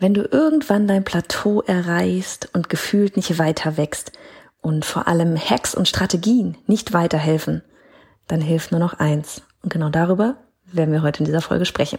Wenn du irgendwann dein Plateau erreichst und gefühlt nicht weiter wächst und vor allem Hacks und Strategien nicht weiterhelfen, dann hilft nur noch eins. Und genau darüber werden wir heute in dieser Folge sprechen.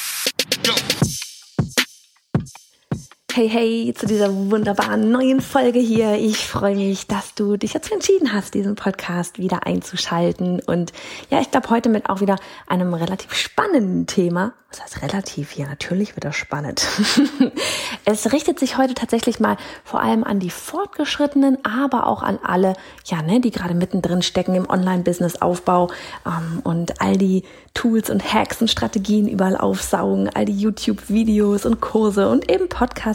Hey, hey, zu dieser wunderbaren neuen Folge hier. Ich freue mich, dass du dich dazu entschieden hast, diesen Podcast wieder einzuschalten. Und ja, ich glaube heute mit auch wieder einem relativ spannenden Thema. Was heißt relativ? Ja, natürlich wird das spannend. es richtet sich heute tatsächlich mal vor allem an die Fortgeschrittenen, aber auch an alle, ja, ne, die gerade mittendrin stecken im Online-Business-Aufbau ähm, und all die Tools und Hacks und Strategien überall aufsaugen, all die YouTube-Videos und Kurse und eben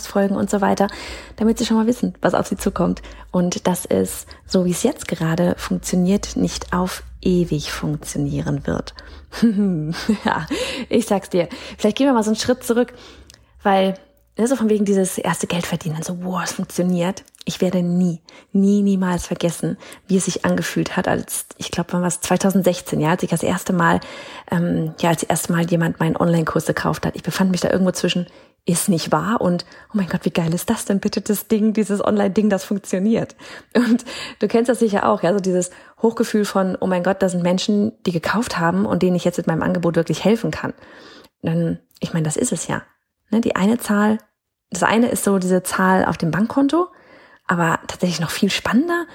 Podcast-Folgen und so weiter, damit sie schon mal wissen, was auf sie zukommt und dass es, so wie es jetzt gerade funktioniert, nicht auf ewig funktionieren wird. ja, ich sag's dir. Vielleicht gehen wir mal so einen Schritt zurück, weil so von wegen dieses erste Geld verdienen, so, wow, es funktioniert. Ich werde nie, nie, niemals vergessen, wie es sich angefühlt hat, als, ich glaube, wann war es, 2016, ja, als ich das erste Mal, ähm, ja, als das erste Mal jemand meinen Online-Kurs gekauft hat. Ich befand mich da irgendwo zwischen, ist nicht wahr und, oh mein Gott, wie geil ist das denn bitte, das Ding, dieses Online-Ding, das funktioniert. Und du kennst das sicher auch, ja, so dieses Hochgefühl von, oh mein Gott, da sind Menschen, die gekauft haben und denen ich jetzt mit meinem Angebot wirklich helfen kann. Dann, ich meine, das ist es ja. Ne, die eine Zahl, das eine ist so diese Zahl auf dem Bankkonto, aber tatsächlich noch viel spannender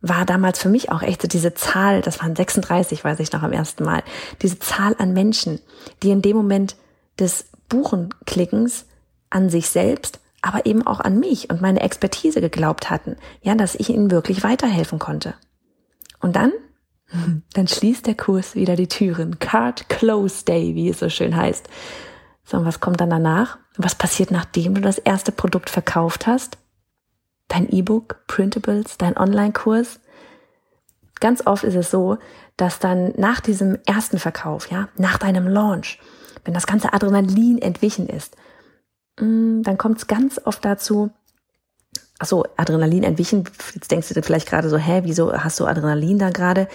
war damals für mich auch echt so diese Zahl, das waren 36, weiß ich noch am ersten Mal, diese Zahl an Menschen, die in dem Moment des Buchenklickens an sich selbst, aber eben auch an mich und meine Expertise geglaubt hatten, ja, dass ich ihnen wirklich weiterhelfen konnte. Und dann, dann schließt der Kurs wieder die Türen. Card Close Day, wie es so schön heißt. So, und was kommt dann danach? Was passiert, nachdem du das erste Produkt verkauft hast? Dein E-Book, Printables, dein Online-Kurs? Ganz oft ist es so, dass dann nach diesem ersten Verkauf, ja, nach deinem Launch, wenn das ganze Adrenalin entwichen ist, mm, dann kommt es ganz oft dazu, Achso, Adrenalin entwichen. Jetzt denkst du dir vielleicht gerade so, hä, wieso hast du Adrenalin da gerade?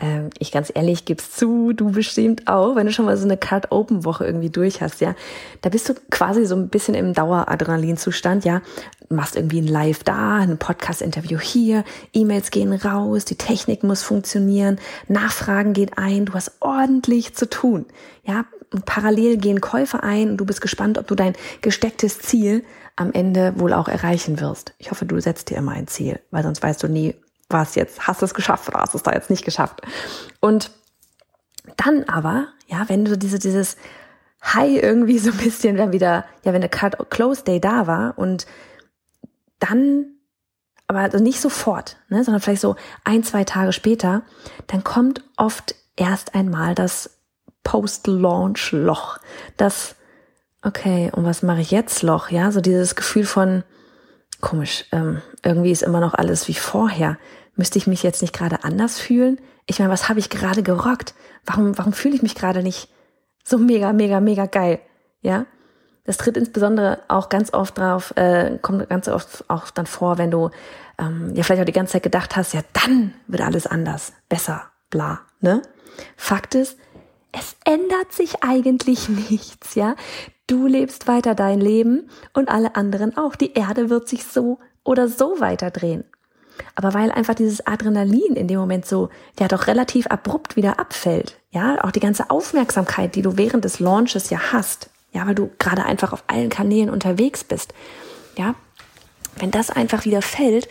Ähm, ich ganz ehrlich, gib's zu, du bestimmt auch, wenn du schon mal so eine Card-Open-Woche irgendwie durch hast, ja. Da bist du quasi so ein bisschen im Daueradrenalin-Zustand, ja. Machst irgendwie ein Live da, ein Podcast-Interview hier, E-Mails gehen raus, die Technik muss funktionieren, Nachfragen geht ein, du hast ordentlich zu tun, ja. Parallel gehen Käufe ein und du bist gespannt, ob du dein gestecktes Ziel am Ende wohl auch erreichen wirst. Ich hoffe, du setzt dir immer ein Ziel, weil sonst weißt du nie, was jetzt, hast du es geschafft oder hast du es da jetzt nicht geschafft. Und dann aber, ja, wenn du diese, dieses High irgendwie so ein bisschen dann wieder, ja, wenn der Close Day da war und dann, aber also nicht sofort, ne, sondern vielleicht so ein, zwei Tage später, dann kommt oft erst einmal das Post-Launch-Loch, das okay, und was mache ich jetzt, Loch? Ja, so dieses Gefühl von, komisch, ähm, irgendwie ist immer noch alles wie vorher. Müsste ich mich jetzt nicht gerade anders fühlen? Ich meine, was habe ich gerade gerockt? Warum, warum fühle ich mich gerade nicht so mega, mega, mega geil? Ja, das tritt insbesondere auch ganz oft drauf, äh, kommt ganz oft auch dann vor, wenn du ähm, ja vielleicht auch die ganze Zeit gedacht hast, ja, dann wird alles anders, besser, bla, ne? Fakt ist, es ändert sich eigentlich nichts, ja. Du lebst weiter dein Leben und alle anderen auch. Die Erde wird sich so oder so weiterdrehen. Aber weil einfach dieses Adrenalin in dem Moment so, ja doch relativ abrupt wieder abfällt, ja, auch die ganze Aufmerksamkeit, die du während des Launches ja hast, ja, weil du gerade einfach auf allen Kanälen unterwegs bist, ja, wenn das einfach wieder fällt,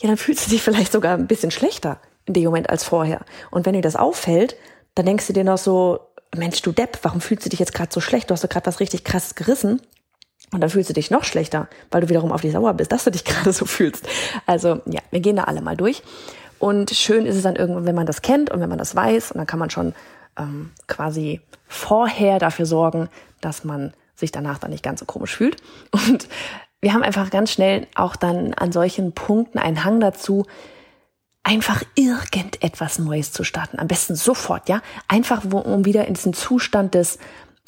ja, dann fühlst du dich vielleicht sogar ein bisschen schlechter in dem Moment als vorher. Und wenn dir das auffällt, dann denkst du dir noch so, Mensch, du Depp, warum fühlst du dich jetzt gerade so schlecht? Du hast doch gerade was richtig krasses gerissen. Und dann fühlst du dich noch schlechter, weil du wiederum auf dich sauer bist, dass du dich gerade so fühlst. Also ja, wir gehen da alle mal durch. Und schön ist es dann irgendwann, wenn man das kennt und wenn man das weiß. Und dann kann man schon ähm, quasi vorher dafür sorgen, dass man sich danach dann nicht ganz so komisch fühlt. Und wir haben einfach ganz schnell auch dann an solchen Punkten einen Hang dazu, einfach irgendetwas Neues zu starten. Am besten sofort, ja. Einfach, um wieder in diesen Zustand des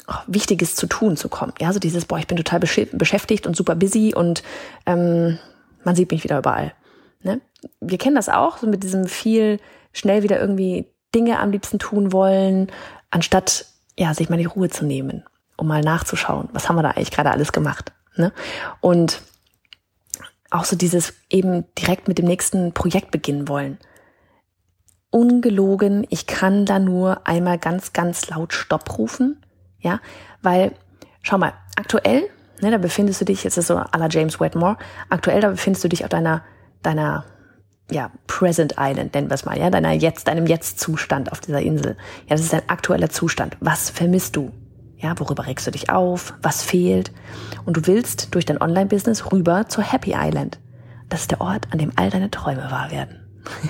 oh, Wichtiges zu tun zu kommen. Ja, so dieses, boah, ich bin total beschäftigt und super busy und ähm, man sieht mich wieder überall. Ne? Wir kennen das auch, so mit diesem viel schnell wieder irgendwie Dinge am liebsten tun wollen, anstatt ja, sich mal die Ruhe zu nehmen, um mal nachzuschauen, was haben wir da eigentlich gerade alles gemacht. Ne? Und auch so dieses eben direkt mit dem nächsten Projekt beginnen wollen. Ungelogen, ich kann da nur einmal ganz, ganz laut Stopp rufen, ja, weil, schau mal, aktuell, ne, da befindest du dich, jetzt ist so à la James Wetmore, aktuell, da befindest du dich auf deiner, deiner, ja, Present Island, nennen wir es mal, ja, deiner jetzt, deinem Jetzt-Zustand auf dieser Insel. Ja, das ist dein aktueller Zustand. Was vermisst du? Ja, worüber regst du dich auf? Was fehlt? Und du willst durch dein Online-Business rüber zur Happy Island. Das ist der Ort, an dem all deine Träume wahr werden.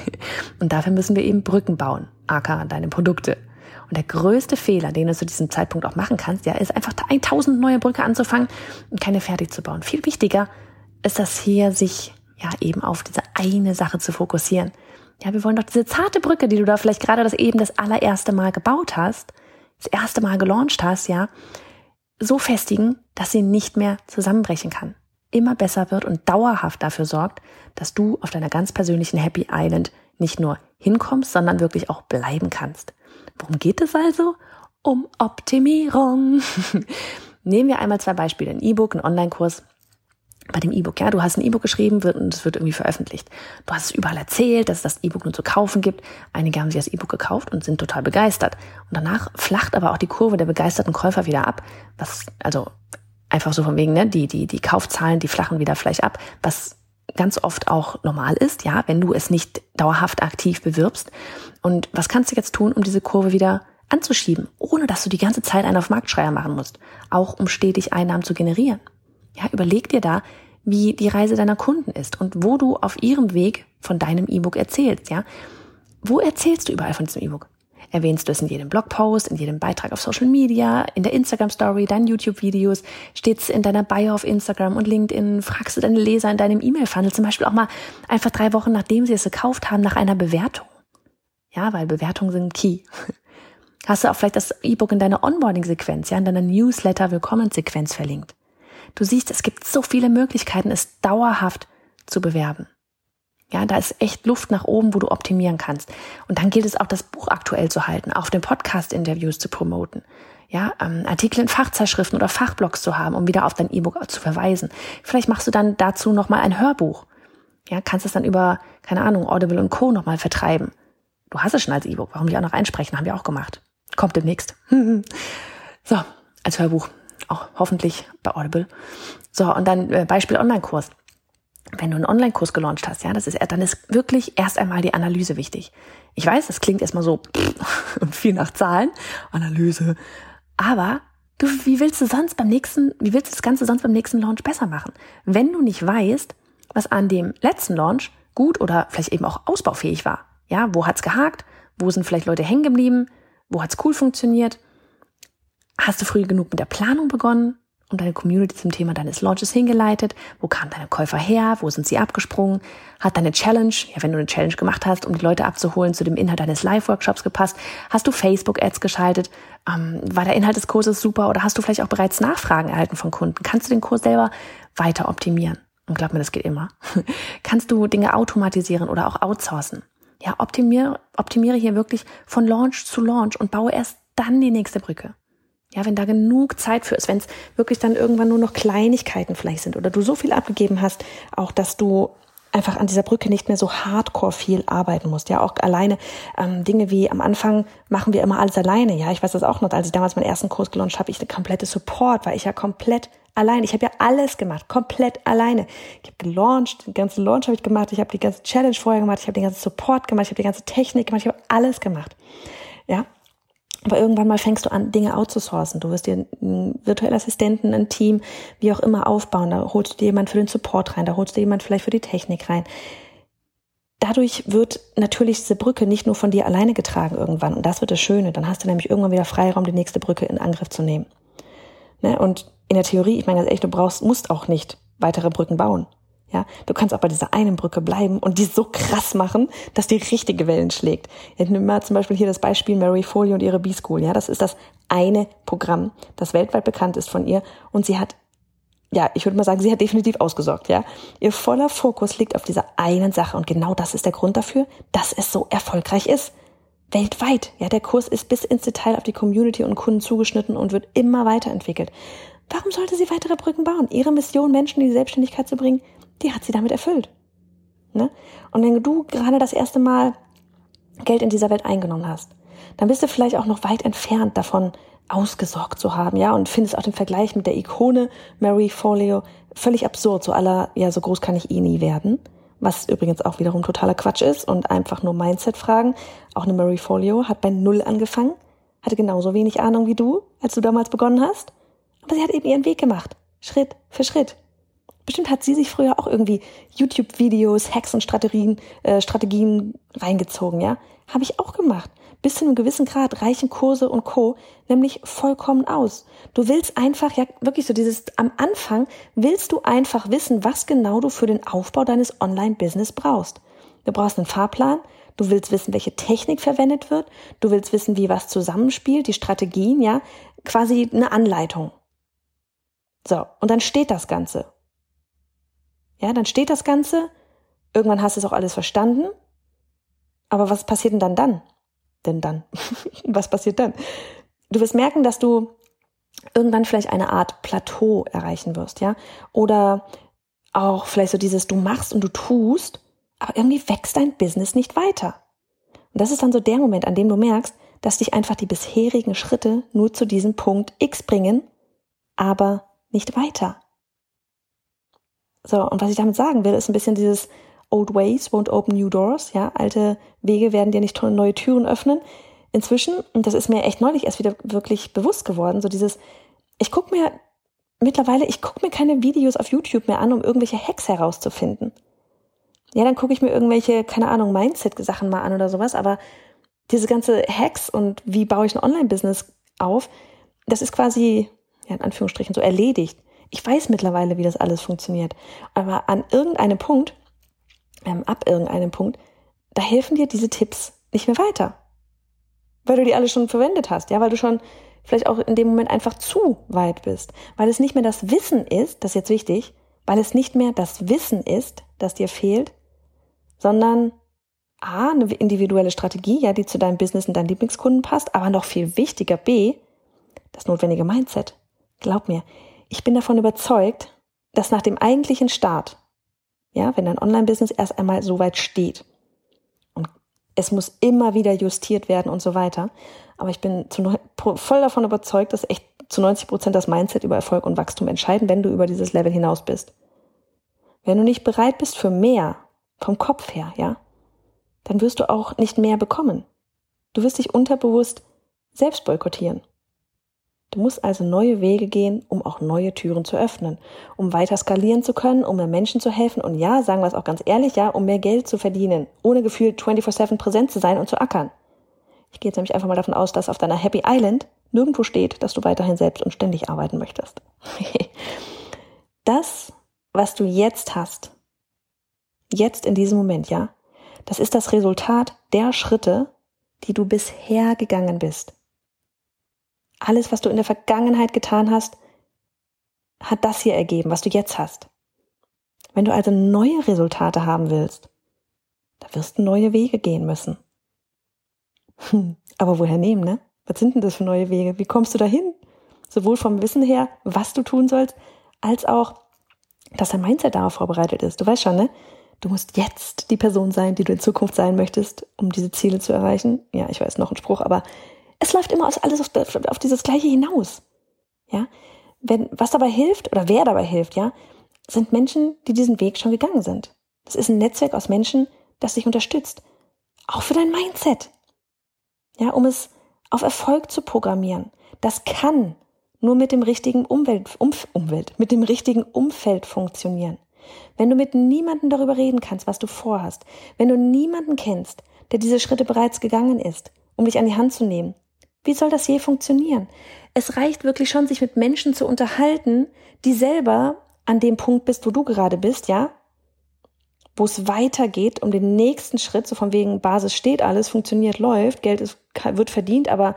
und dafür müssen wir eben Brücken bauen, aka deine Produkte. Und der größte Fehler, den du zu diesem Zeitpunkt auch machen kannst, ja, ist einfach 1000 neue Brücke anzufangen und keine fertig zu bauen. Viel wichtiger ist das hier, sich ja eben auf diese eine Sache zu fokussieren. Ja, wir wollen doch diese zarte Brücke, die du da vielleicht gerade das eben das allererste Mal gebaut hast, das erste Mal gelauncht hast, ja, so festigen, dass sie nicht mehr zusammenbrechen kann, immer besser wird und dauerhaft dafür sorgt, dass du auf deiner ganz persönlichen Happy Island nicht nur hinkommst, sondern wirklich auch bleiben kannst. Worum geht es also? Um Optimierung. Nehmen wir einmal zwei Beispiele. Ein E-Book, ein Online-Kurs bei dem E-Book, ja, du hast ein E-Book geschrieben wird, und es wird irgendwie veröffentlicht. Du hast es überall erzählt, dass es das E-Book nur zu kaufen gibt. Einige haben sich das E-Book gekauft und sind total begeistert. Und danach flacht aber auch die Kurve der begeisterten Käufer wieder ab, was, also einfach so von wegen, ne, die, die, die Kaufzahlen, die flachen wieder vielleicht ab, was ganz oft auch normal ist, ja, wenn du es nicht dauerhaft aktiv bewirbst. Und was kannst du jetzt tun, um diese Kurve wieder anzuschieben, ohne dass du die ganze Zeit einen auf Marktschreier machen musst, auch um stetig Einnahmen zu generieren? Ja, überleg dir da, wie die Reise deiner Kunden ist und wo du auf ihrem Weg von deinem E-Book erzählst, ja. Wo erzählst du überall von diesem E-Book? Erwähnst du es in jedem Blogpost, in jedem Beitrag auf Social Media, in der Instagram Story, deinen YouTube-Videos, steht es in deiner Bio auf Instagram und LinkedIn, fragst du deine Leser in deinem E-Mail-Funnel zum Beispiel auch mal einfach drei Wochen nachdem sie es gekauft haben, nach einer Bewertung. Ja, weil Bewertungen sind key. Hast du auch vielleicht das E-Book in deiner Onboarding-Sequenz, ja, in deiner Newsletter-Willkommen-Sequenz verlinkt? Du siehst, es gibt so viele Möglichkeiten, es dauerhaft zu bewerben. Ja, da ist echt Luft nach oben, wo du optimieren kannst. Und dann gilt es auch, das Buch aktuell zu halten, auf den Podcast-Interviews zu promoten. Ja, ähm, Artikel in Fachzeitschriften oder Fachblogs zu haben, um wieder auf dein E-Book zu verweisen. Vielleicht machst du dann dazu nochmal ein Hörbuch. Ja, kannst es dann über, keine Ahnung, Audible und Co. nochmal vertreiben. Du hast es schon als E-Book. Warum die auch noch einsprechen? Haben wir auch gemacht. Kommt demnächst. so, als Hörbuch auch hoffentlich bei Audible. So, und dann äh, Beispiel Online-Kurs. Wenn du einen Online-Kurs gelauncht hast, ja, das ist, dann ist wirklich erst einmal die Analyse wichtig. Ich weiß, das klingt erstmal so und viel nach Zahlen, Analyse. Aber du, wie willst du sonst beim nächsten, wie willst du das Ganze sonst beim nächsten Launch besser machen? Wenn du nicht weißt, was an dem letzten Launch gut oder vielleicht eben auch ausbaufähig war. Ja, wo hat's gehakt? Wo sind vielleicht Leute hängen geblieben? Wo hat's cool funktioniert? Hast du früh genug mit der Planung begonnen und deine Community zum Thema deines Launches hingeleitet? Wo kamen deine Käufer her? Wo sind sie abgesprungen? Hat deine Challenge, ja, wenn du eine Challenge gemacht hast, um die Leute abzuholen, zu dem Inhalt deines Live-Workshops gepasst? Hast du Facebook-Ads geschaltet? Ähm, war der Inhalt des Kurses super oder hast du vielleicht auch bereits Nachfragen erhalten von Kunden? Kannst du den Kurs selber weiter optimieren? Und glaub mir, das geht immer. Kannst du Dinge automatisieren oder auch outsourcen? Ja, optimiere, optimiere hier wirklich von Launch zu Launch und baue erst dann die nächste Brücke. Ja, wenn da genug Zeit für ist, wenn es wirklich dann irgendwann nur noch Kleinigkeiten vielleicht sind oder du so viel abgegeben hast, auch dass du einfach an dieser Brücke nicht mehr so hardcore viel arbeiten musst. Ja, auch alleine ähm, Dinge wie am Anfang machen wir immer alles alleine. Ja, ich weiß das auch noch, als ich damals meinen ersten Kurs gelauncht habe, ich eine komplette Support, war ich ja komplett alleine. Ich habe ja alles gemacht, komplett alleine. Ich habe gelauncht, den ganzen Launch habe ich gemacht, ich habe die ganze Challenge vorher gemacht, ich habe den ganzen Support gemacht, ich habe die ganze Technik gemacht, ich habe alles gemacht. Ja, aber irgendwann mal fängst du an, Dinge outzusourcen. Du wirst dir einen virtuellen Assistenten, ein Team, wie auch immer aufbauen. Da holst du dir jemand für den Support rein, da holst du jemand vielleicht für die Technik rein. Dadurch wird natürlich diese Brücke nicht nur von dir alleine getragen irgendwann. Und das wird das Schöne. Dann hast du nämlich irgendwann wieder Freiraum, die nächste Brücke in Angriff zu nehmen. Ne? Und in der Theorie, ich meine ganz ehrlich, du brauchst, musst auch nicht weitere Brücken bauen. Ja, du kannst auch bei dieser einen Brücke bleiben und die so krass machen, dass die richtige Wellen schlägt. Ich nehme mal zum Beispiel hier das Beispiel Mary Foley und ihre B-School. Ja, das ist das eine Programm, das weltweit bekannt ist von ihr und sie hat ja, ich würde mal sagen, sie hat definitiv ausgesorgt, ja. Ihr voller Fokus liegt auf dieser einen Sache und genau das ist der Grund dafür, dass es so erfolgreich ist. Weltweit, ja, der Kurs ist bis ins Detail auf die Community und Kunden zugeschnitten und wird immer weiterentwickelt. Warum sollte sie weitere Brücken bauen? Ihre Mission, Menschen in die Selbstständigkeit zu bringen, die hat sie damit erfüllt. Ne? Und wenn du gerade das erste Mal Geld in dieser Welt eingenommen hast, dann bist du vielleicht auch noch weit entfernt davon, ausgesorgt zu haben, ja, und findest auch den Vergleich mit der Ikone Mary Folio völlig absurd, so aller, ja, so groß kann ich eh nie werden, was übrigens auch wiederum totaler Quatsch ist und einfach nur Mindset-Fragen. Auch eine Mary Folio hat bei Null angefangen, hatte genauso wenig Ahnung wie du, als du damals begonnen hast, aber sie hat eben ihren Weg gemacht, Schritt für Schritt. Bestimmt hat sie sich früher auch irgendwie YouTube-Videos, Hacks und Strategien, äh, Strategien reingezogen, ja. Habe ich auch gemacht. Bis zu einem gewissen Grad reichen Kurse und Co. nämlich vollkommen aus. Du willst einfach, ja wirklich so dieses, am Anfang willst du einfach wissen, was genau du für den Aufbau deines Online-Business brauchst. Du brauchst einen Fahrplan, du willst wissen, welche Technik verwendet wird, du willst wissen, wie was zusammenspielt, die Strategien, ja, quasi eine Anleitung. So, und dann steht das Ganze. Ja, dann steht das Ganze, irgendwann hast du es auch alles verstanden, aber was passiert denn dann dann? Denn dann? was passiert dann? Du wirst merken, dass du irgendwann vielleicht eine Art Plateau erreichen wirst, ja? Oder auch vielleicht so dieses, du machst und du tust, aber irgendwie wächst dein Business nicht weiter. Und das ist dann so der Moment, an dem du merkst, dass dich einfach die bisherigen Schritte nur zu diesem Punkt X bringen, aber nicht weiter. So, und was ich damit sagen will, ist ein bisschen dieses Old Ways won't open new doors. Ja, alte Wege werden dir nicht neue Türen öffnen. Inzwischen, und das ist mir echt neulich erst wieder wirklich bewusst geworden, so dieses, ich gucke mir mittlerweile, ich gucke mir keine Videos auf YouTube mehr an, um irgendwelche Hacks herauszufinden. Ja, dann gucke ich mir irgendwelche, keine Ahnung, Mindset-Sachen mal an oder sowas, aber diese ganze Hacks und wie baue ich ein Online-Business auf, das ist quasi, ja, in Anführungsstrichen, so erledigt. Ich weiß mittlerweile, wie das alles funktioniert. Aber an irgendeinem Punkt, ähm, ab irgendeinem Punkt, da helfen dir diese Tipps nicht mehr weiter. Weil du die alle schon verwendet hast, ja, weil du schon vielleicht auch in dem Moment einfach zu weit bist. Weil es nicht mehr das Wissen ist, das ist jetzt wichtig, weil es nicht mehr das Wissen ist, das dir fehlt, sondern A, eine individuelle Strategie, ja, die zu deinem Business und deinen Lieblingskunden passt, aber noch viel wichtiger, B, das notwendige Mindset. Glaub mir, ich bin davon überzeugt, dass nach dem eigentlichen Start, ja, wenn dein Online-Business erst einmal so weit steht, und es muss immer wieder justiert werden und so weiter, aber ich bin zu, voll davon überzeugt, dass echt zu 90 Prozent das Mindset über Erfolg und Wachstum entscheiden, wenn du über dieses Level hinaus bist. Wenn du nicht bereit bist für mehr, vom Kopf her, ja, dann wirst du auch nicht mehr bekommen. Du wirst dich unterbewusst selbst boykottieren. Du musst also neue Wege gehen, um auch neue Türen zu öffnen, um weiter skalieren zu können, um mehr Menschen zu helfen und ja, sagen wir es auch ganz ehrlich, ja, um mehr Geld zu verdienen, ohne gefühlt 24-7 präsent zu sein und zu ackern. Ich gehe jetzt nämlich einfach mal davon aus, dass auf deiner Happy Island nirgendwo steht, dass du weiterhin selbst und ständig arbeiten möchtest. das, was du jetzt hast, jetzt in diesem Moment, ja, das ist das Resultat der Schritte, die du bisher gegangen bist alles, was du in der Vergangenheit getan hast, hat das hier ergeben, was du jetzt hast. Wenn du also neue Resultate haben willst, da wirst du neue Wege gehen müssen. Hm, aber woher nehmen, ne? Was sind denn das für neue Wege? Wie kommst du dahin? Sowohl vom Wissen her, was du tun sollst, als auch, dass dein Mindset darauf vorbereitet ist. Du weißt schon, ne? Du musst jetzt die Person sein, die du in Zukunft sein möchtest, um diese Ziele zu erreichen. Ja, ich weiß noch ein Spruch, aber es läuft immer alles auf, auf dieses Gleiche hinaus. Ja, wenn, was dabei hilft oder wer dabei hilft, ja, sind Menschen, die diesen Weg schon gegangen sind. Das ist ein Netzwerk aus Menschen, das dich unterstützt. Auch für dein Mindset. Ja, um es auf Erfolg zu programmieren. Das kann nur mit dem richtigen Umwelt, Umf, Umwelt, mit dem richtigen Umfeld funktionieren. Wenn du mit niemandem darüber reden kannst, was du vorhast, wenn du niemanden kennst, der diese Schritte bereits gegangen ist, um dich an die Hand zu nehmen, wie soll das je funktionieren? Es reicht wirklich schon, sich mit Menschen zu unterhalten, die selber an dem Punkt bist, wo du gerade bist, ja, wo es weitergeht um den nächsten Schritt, so von wegen Basis steht alles, funktioniert, läuft, Geld ist, wird verdient, aber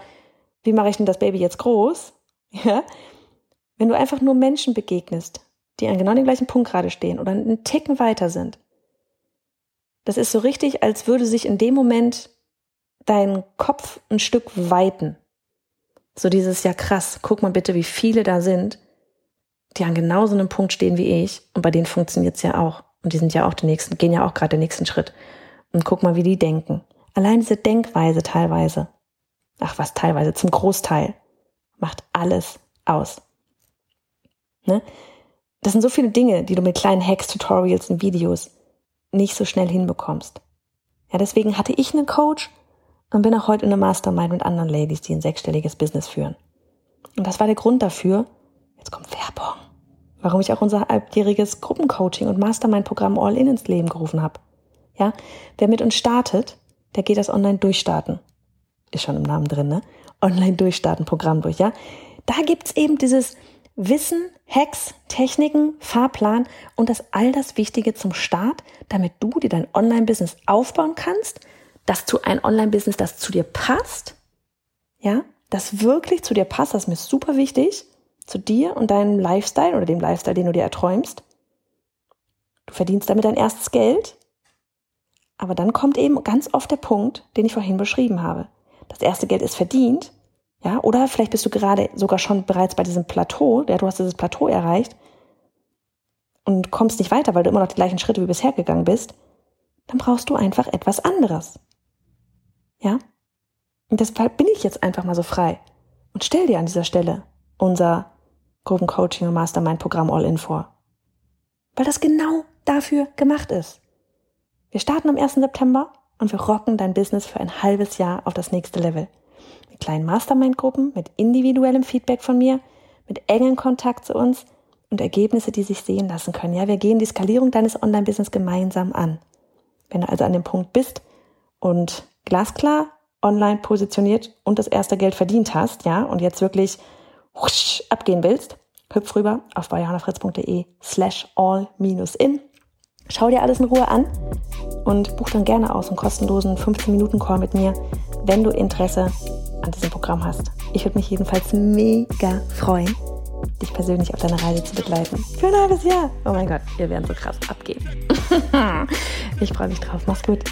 wie mache ich denn das Baby jetzt groß? Ja, wenn du einfach nur Menschen begegnest, die an genau dem gleichen Punkt gerade stehen oder einen Ticken weiter sind, das ist so richtig, als würde sich in dem Moment dein Kopf ein Stück weiten. So dieses, ja krass, guck mal bitte, wie viele da sind, die an genau so einem Punkt stehen wie ich und bei denen funktioniert's ja auch. Und die sind ja auch den nächsten, gehen ja auch gerade den nächsten Schritt. Und guck mal, wie die denken. Allein diese Denkweise teilweise, ach was teilweise, zum Großteil, macht alles aus. Ne? Das sind so viele Dinge, die du mit kleinen Hacks, Tutorials und Videos nicht so schnell hinbekommst. Ja, deswegen hatte ich einen Coach und bin auch heute in einer Mastermind mit anderen Ladies, die ein sechsstelliges Business führen. Und das war der Grund dafür, jetzt kommt Werbung, warum ich auch unser halbjähriges Gruppencoaching und Mastermind-Programm All-In ins Leben gerufen habe. Ja, wer mit uns startet, der geht das Online-Durchstarten. Ist schon im Namen drin, ne? Online-Durchstarten-Programm durch, ja? Da gibt's eben dieses Wissen, Hacks, Techniken, Fahrplan und das all das Wichtige zum Start, damit du dir dein Online-Business aufbauen kannst, dass du ein Online-Business, das zu dir passt, ja, das wirklich zu dir passt, das ist mir super wichtig, zu dir und deinem Lifestyle oder dem Lifestyle, den du dir erträumst. Du verdienst damit dein erstes Geld, aber dann kommt eben ganz oft der Punkt, den ich vorhin beschrieben habe. Das erste Geld ist verdient, ja, oder vielleicht bist du gerade sogar schon bereits bei diesem Plateau, ja, du hast dieses Plateau erreicht und kommst nicht weiter, weil du immer noch die gleichen Schritte wie bisher gegangen bist, dann brauchst du einfach etwas anderes. Ja? Und deshalb bin ich jetzt einfach mal so frei und stell dir an dieser Stelle unser Gruppencoaching und Mastermind-Programm All-In vor. Weil das genau dafür gemacht ist. Wir starten am 1. September und wir rocken dein Business für ein halbes Jahr auf das nächste Level. Mit kleinen Mastermind-Gruppen, mit individuellem Feedback von mir, mit engen Kontakt zu uns und Ergebnisse, die sich sehen lassen können. Ja, wir gehen die Skalierung deines Online-Business gemeinsam an. Wenn du also an dem Punkt bist und glasklar online positioniert und das erste Geld verdient hast, ja, und jetzt wirklich husch, abgehen willst, hüpf rüber auf bayerhannafritz.de slash all-in. Schau dir alles in Ruhe an und buch dann gerne aus einen kostenlosen 15-Minuten-Call mit mir, wenn du Interesse an diesem Programm hast. Ich würde mich jedenfalls mega freuen, dich persönlich auf deiner Reise zu begleiten. Für ein halbes Jahr. Oh mein Gott, wir werden so krass abgehen. ich freue mich drauf. Mach's gut.